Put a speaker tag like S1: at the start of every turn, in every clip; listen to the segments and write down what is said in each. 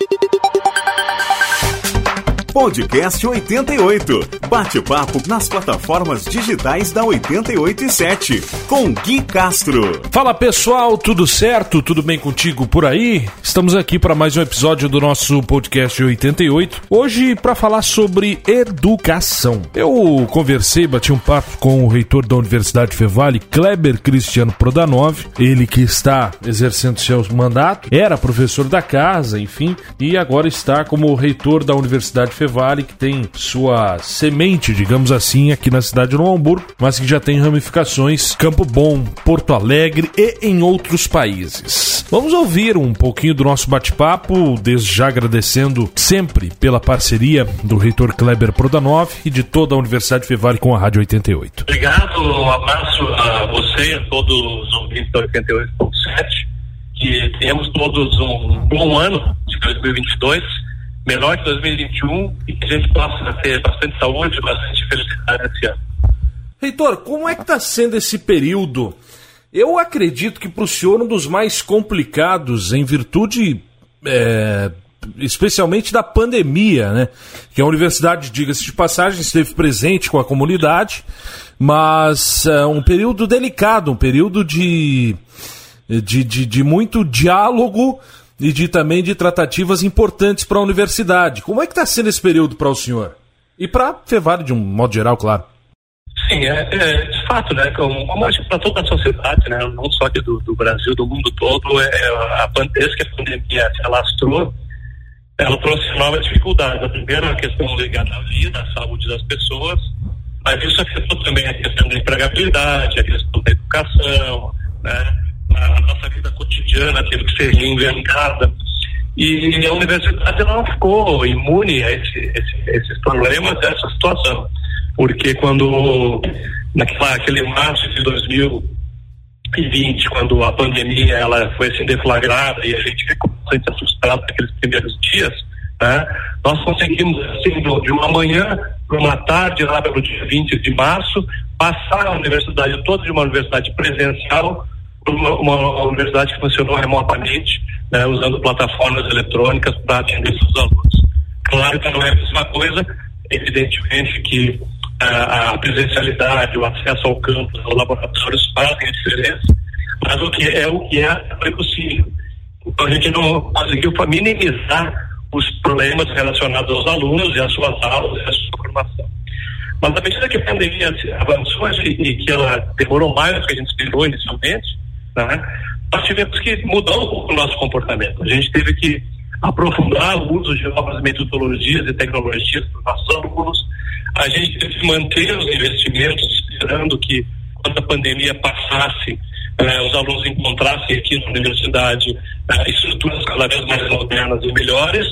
S1: Thank you. Podcast 88. Bate-papo nas plataformas digitais da 887. Com Gui Castro.
S2: Fala pessoal, tudo certo? Tudo bem contigo por aí? Estamos aqui para mais um episódio do nosso podcast 88. Hoje para falar sobre educação. Eu conversei, bati um papo com o reitor da Universidade Fevale, Kleber Cristiano Prodanov. Ele que está exercendo seu mandato, era professor da casa, enfim, e agora está como reitor da Universidade Fevale, que tem sua semente, digamos assim, aqui na cidade de Novo Hamburgo, mas que já tem ramificações Campo Bom, Porto Alegre e em outros países. Vamos ouvir um pouquinho do nosso bate-papo, desde já agradecendo sempre pela parceria do reitor Kleber Prodanov e de toda a Universidade Fevale com a Rádio 88.
S3: Obrigado, um abraço a você e a todos os ouvintes da 88.7, que tenhamos todos um bom ano de 2022 melhor de 2021 e que a gente possa ter bastante saúde, bastante felicidade esse ano.
S2: Reitor, como é que está sendo esse período? Eu acredito que para o senhor um dos mais complicados, em virtude é, especialmente da pandemia, né? Que a universidade, diga-se de passagem, esteve presente com a comunidade, mas é um período delicado, um período de, de, de, de muito diálogo e de também de tratativas importantes para a universidade. Como é que está sendo esse período para o senhor? E para a Fevale de um modo geral, claro.
S3: Sim, é, é de fato, né? Como acho para toda a sociedade, né? Não só aqui do, do Brasil, do mundo todo, é, é a, desde que a pandemia se alastrou, ela trouxe novas dificuldades. A primeira é a questão ligada à vida, à saúde das pessoas, mas isso afetou também a questão da empregabilidade, a questão da educação, né? A nossa vida cotidiana teve que ser reinventada. E a universidade não ficou imune a esse, esse, esses problemas, a essa situação. Porque quando, naquela, aquele março de 2020, quando a pandemia ela foi assim deflagrada e a gente ficou bastante assustado naqueles primeiros dias, né, nós conseguimos, assim, de uma manhã para uma tarde, lá pelo dia 20 de março, passar a universidade toda de uma universidade presencial uma, uma universidade que funcionou remotamente, né, usando plataformas eletrônicas para atender seus alunos. Claro que não é a mesma coisa, evidentemente que a, a presencialidade, o acesso ao campus, aos laboratórios fazem diferença, mas o que é o que é foi possível. Então a gente não conseguiu minimizar os problemas relacionados aos alunos e às suas aulas e à sua formação. Mas à medida que a pandemia avançou e que ela demorou mais do que a gente esperou inicialmente, né? nós tivemos que mudar um pouco o nosso comportamento. A gente teve que aprofundar o uso de novas metodologias e tecnologias para os nossos alunos. A gente teve que manter os investimentos, esperando que, quando a pandemia passasse, eh, os alunos encontrassem aqui na universidade eh, estruturas cada vez mais modernas e melhores.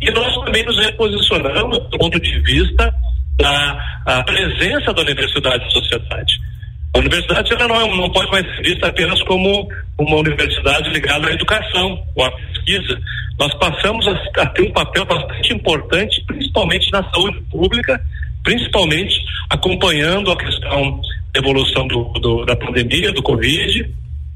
S3: E nós também nos reposicionamos do ponto de vista da presença da universidade na sociedade. A universidade ela não, é, não pode mais ser vista apenas como uma universidade ligada à educação ou à pesquisa. Nós passamos a, a ter um papel bastante importante, principalmente na saúde pública, principalmente acompanhando a questão da evolução do, do, da pandemia, do Covid.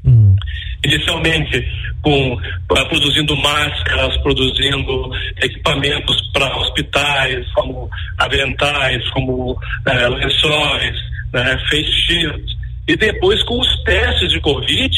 S3: Hum. Inicialmente com uh, produzindo máscaras, produzindo equipamentos para hospitais, como aventais, como uh, lençóis, né, fez shield, e depois com os testes de Covid,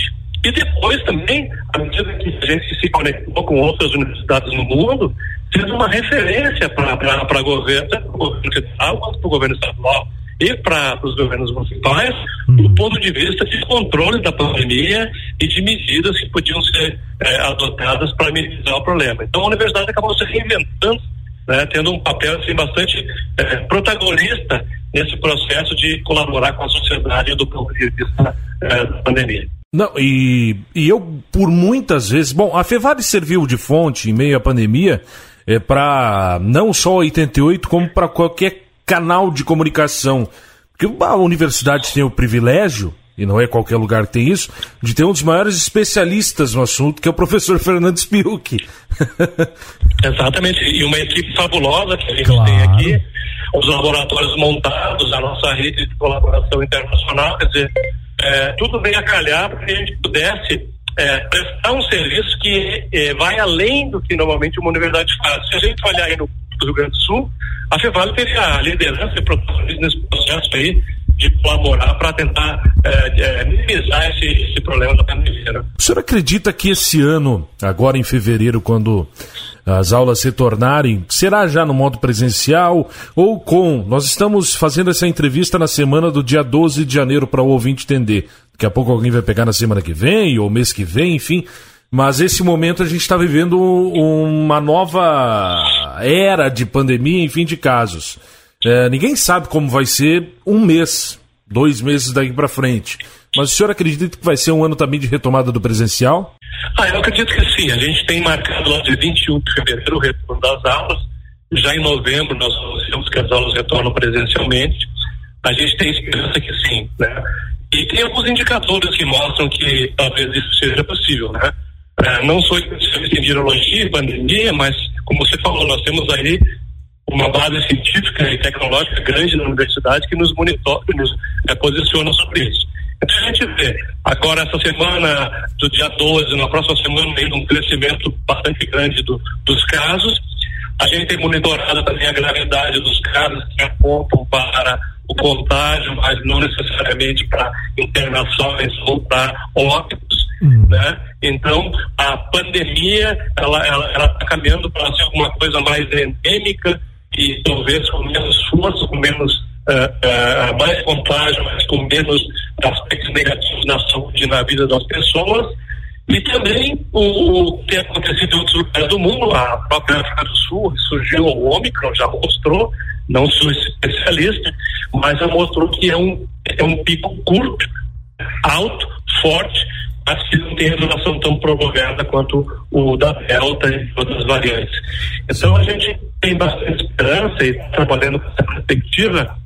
S3: e depois também, à medida que a gente se conectou com outras universidades no mundo, sendo uma referência para o governo, tanto para o governo federal quanto para o governo estadual e para os governos municipais, uhum. do ponto de vista de controle da pandemia e de medidas que podiam ser é, adotadas para minimizar o problema. Então a universidade acabou se reinventando, né, tendo um papel assim, bastante é, protagonista nesse processo de colaborar com a sociedade do ponto de vista é, da pandemia.
S2: Não, e, e eu, por muitas vezes. Bom, a Fevale serviu de fonte em meio à pandemia é, para não só 88, como para qualquer canal de comunicação. Porque a universidade tem o privilégio, e não é qualquer lugar que tem isso, de ter um dos maiores especialistas no assunto, que é o professor Fernando Spiuk.
S3: Exatamente, e uma equipe fabulosa que a gente claro. tem aqui os laboratórios montados, a nossa rede de colaboração internacional, quer dizer, é, tudo vem a calhar para que a gente pudesse é, prestar um serviço que é, vai além do que normalmente uma universidade faz. Se a gente olhar aí no Rio Grande do Sul, a FEVAL teve a liderança e protagonismo nesse processo aí de colaborar para tentar é, é, minimizar esse, esse, problema da pandemia. Né?
S2: O senhor acredita que esse ano, agora em fevereiro, quando as aulas retornarem, será já no modo presencial ou com? Nós estamos fazendo essa entrevista na semana do dia 12 de janeiro para o ouvinte entender. Daqui a pouco alguém vai pegar na semana que vem ou mês que vem, enfim. Mas esse momento a gente está vivendo uma nova era de pandemia em fim de casos. É, ninguém sabe como vai ser um mês, dois meses daqui para frente. Mas o senhor acredita que vai ser um ano também de retomada do presencial?
S3: Ah, eu acredito que sim. A gente tem marcado lá de 21 de fevereiro o retorno das aulas. Já em novembro nós anunciamos que as aulas retornam presencialmente. A gente tem esperança que sim, né? E tem alguns indicadores que mostram que talvez isso seja possível, né? É, não sou especialista em virologia pandemia, mas como você falou, nós temos aí uma base científica e tecnológica grande na universidade que nos monitora, nos é, posiciona sobre isso. Então a gente vê agora essa semana do dia 12, na próxima semana, ainda um crescimento bastante grande do, dos casos. A gente tem monitorado também a gravidade dos casos que apontam para o contágio, mas não necessariamente para internações ou para óbitos, uhum. né? Então, a pandemia, ela ela está caminhando para ser alguma coisa mais endêmica e talvez com menos força, com menos uh, uh, mais contágio, mas com menos aspectos negativos na saúde e na vida das pessoas. E também o, que tem acontecido em outros lugares do mundo, a própria África do Sul surgiu o Ômicron, já mostrou, não sou especialista, mas já mostrou que é um, é um pico curto, alto, forte, mas que não tem resolução tão prolongada quanto o da Delta e outras variantes. Então a gente tem bastante esperança e trabalhando com essa perspectiva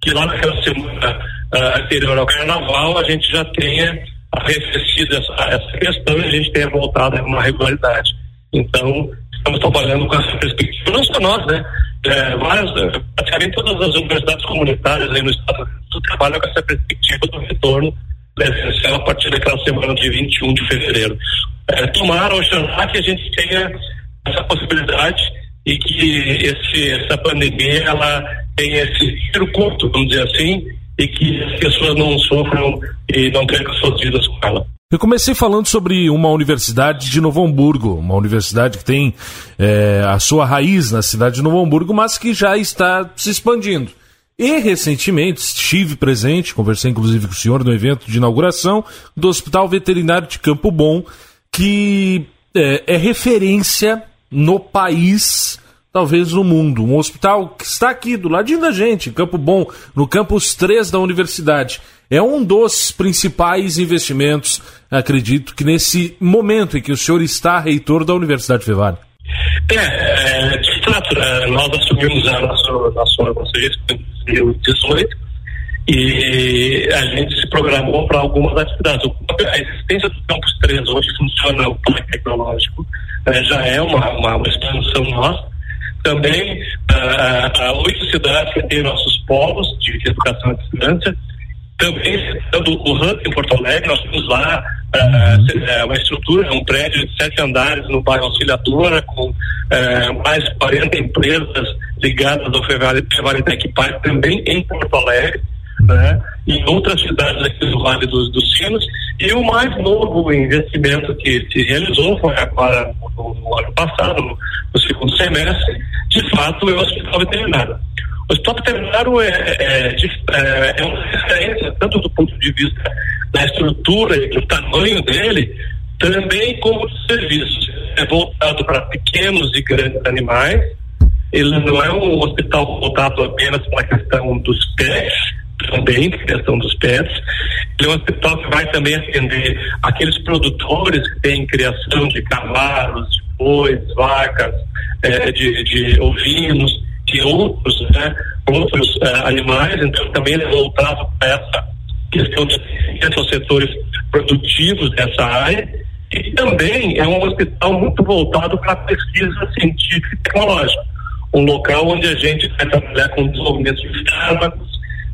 S3: que lá naquela semana uh, anterior ao carnaval a gente já tenha arrefecido essa, essa questão e a gente tenha voltado a uma regularidade. Então, estamos trabalhando com essa perspectiva, não só nós, né? É, várias, praticamente todas as universidades comunitárias aí no estado trabalham com essa perspectiva do retorno presencial a partir daquela semana de 21 de fevereiro. É, tomara, oxalá que a gente tenha essa possibilidade e que esse, essa pandemia ela tenha esse tiro curto, vamos dizer assim, e que as pessoas não sofram e não percam suas vidas com ela.
S2: Eu comecei falando sobre uma universidade de Novo Hamburgo, uma universidade que tem é, a sua raiz na cidade de Novo Hamburgo, mas que já está se expandindo. E recentemente estive presente, conversei inclusive com o senhor no evento de inauguração do Hospital Veterinário de Campo Bom, que é, é referência no país, talvez no mundo. Um hospital que está aqui do ladinho da gente, em Campo Bom, no campus 3 da universidade. É um dos principais investimentos, acredito, que nesse momento em que o senhor está reitor da Universidade Fevale.
S3: É, é, de fato, é, nós assumimos a nossa, em 2018 e a gente se programou para algumas atividades. A existência do Campus 3 hoje funciona o parque tecnológico, é, já é uma, uma, uma expansão nossa. Também há oito cidades que têm nossos polos de educação à distância. Também, o Hub em Porto Alegre, nós temos lá uh, uma estrutura, um prédio de sete andares no bairro Auxiliadora, com uh, mais 40 empresas ligadas ao Tech Park, também em Porto Alegre né, em outras cidades aqui do Vale dos, dos Sinos. E o mais novo investimento que se realizou foi agora no, no ano passado, no, no, segundo semestre, de fato, é o Hospital Veterinário. O Hospital Veterinário é, é, é, é uma referência, tanto do ponto de vista da estrutura e do tamanho dele, também como de serviços. É voltado para pequenos e grandes animais. Ele não é um hospital voltado apenas para a questão dos pets, também, questão dos pets. Ele é um hospital que vai também atender aqueles produtores que têm criação de cavalos, de bois, vacas, é, de, de ovinos e outros, né, outros é, animais. Então, também ele é voltado para essa questão de setores produtivos dessa área. E também é um hospital muito voltado para a pesquisa científica e tecnológica. Um local onde a gente vai trabalhar com desenvolvimento de fármacos,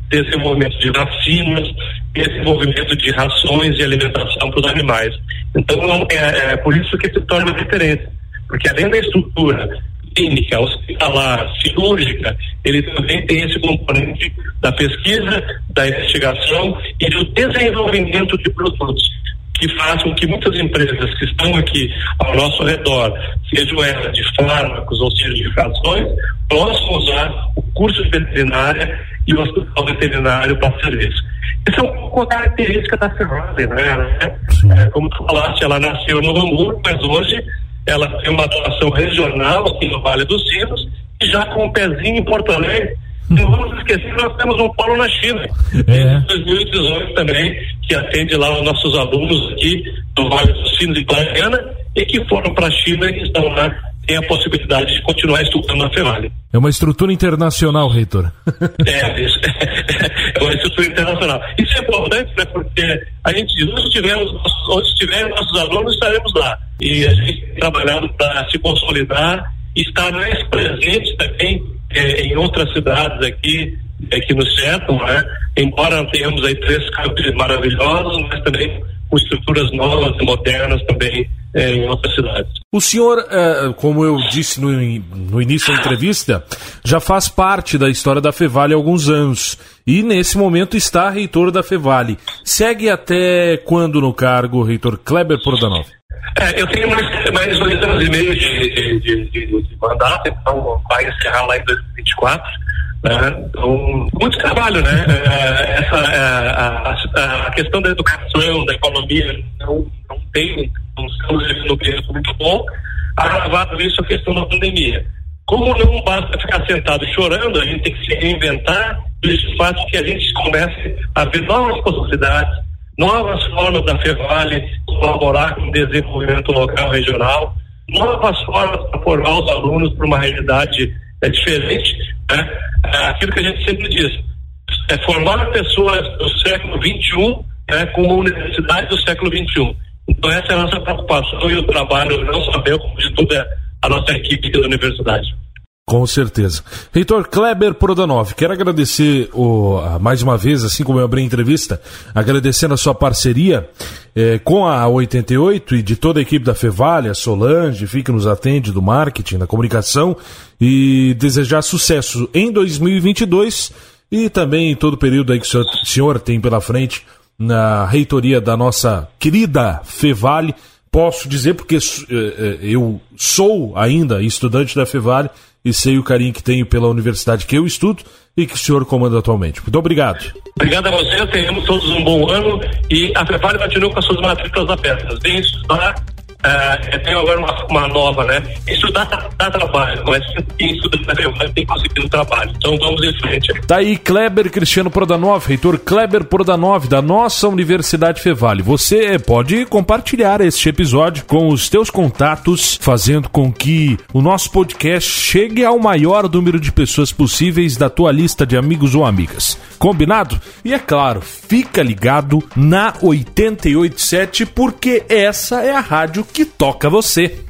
S3: desenvolvimento de vacinas, desenvolvimento de rações e alimentação para os animais. Então, é, é, por isso que se torna diferente, porque além da estrutura clínica, hospitalar, cirúrgica, ele também tem esse componente da pesquisa, da investigação e do desenvolvimento de produtos que façam com que muitas empresas que estão aqui ao nosso redor, sejam elas de fármacos ou seja de rações, possam usar o curso de veterinária e o hospital veterinário para serviço. Isso é um pouco a característica da Ferrari, né? É, como tu falaste, ela nasceu no Hamburgo, mas hoje ela tem uma atuação regional aqui no Vale dos Sinos e já com um pezinho em Porto Alegre. Não vamos esquecer que nós temos um polo na China. É. Em 2018 também, que atende lá os nossos alunos aqui do Vale dos Sinos e Guarana e que foram para a China e estão lá tem a possibilidade de continuar estudando na FEVALE.
S2: É uma estrutura internacional, reitor.
S3: é, isso, é uma estrutura internacional. Isso é importante, né, porque a gente diz, onde estivermos, onde estiverem nossos alunos, estaremos lá. E a gente tem trabalhado para se consolidar estar mais presente também é, em outras cidades aqui, aqui no centro, né? embora tenhamos aí três campos maravilhosos, mas também com estruturas novas e modernas também é, em outras cidades.
S2: O senhor, é, como eu disse no, no, início da entrevista, já faz parte da história da Fevale há alguns anos e nesse momento está reitor da Fevale. Segue até quando no cargo, reitor Kleber Pordanov?
S3: É, eu tenho mais, mais dois anos e meio de, de, de, de mandato, então vai encerrar lá em 2024. Né? Então, muito trabalho, né? É, essa, é, a, a, a, questão da educação, da economia, não, não tem, não estamos vivendo um período muito bom, agravado isso a questão da pandemia. Como não basta ficar sentado chorando, a gente tem que se reinventar, isso faz com que a gente comece a ver novas possibilidades, novas formas da Fevale colaborar com o desenvolvimento local regional, novas formas para formar os alunos para uma realidade é, diferente, né? É aquilo que a gente sempre diz, é formar pessoas do século XXI né, com uma universidade do século XXI. Então essa é a nossa preocupação e o trabalho, não meu, como de toda a nossa equipe da universidade.
S2: Com certeza. Reitor Kleber Prodanov, quero agradecer o, mais uma vez, assim como eu abri a entrevista, agradecendo a sua parceria eh, com a 88 e de toda a equipe da Fevalha, Solange, Fique nos atende do marketing, da comunicação e desejar sucesso em 2022 e também em todo o período aí que o senhor, o senhor tem pela frente na reitoria da nossa querida Fevale. Posso dizer porque eh, eh, eu sou ainda estudante da Fevale e sei o carinho que tenho pela universidade que eu estudo e que o senhor comanda atualmente. Muito obrigado.
S3: Obrigado a você, tenhamos todos um bom ano e a Prepare continua com as suas matrículas abertas. Vem estudar Uh, eu tenho agora uma, uma nova, né? Estudar dá, dá trabalho, mas quem estuda tem conseguido trabalho. Então vamos em frente.
S2: Tá aí Kleber Cristiano Prodanov, reitor Kleber Prodanov, da nossa Universidade Fevale. Você pode compartilhar este episódio com os teus contatos, fazendo com que o nosso podcast chegue ao maior número de pessoas possíveis da tua lista de amigos ou amigas. Combinado? E é claro, fica ligado na 887 porque essa é a rádio que toca você.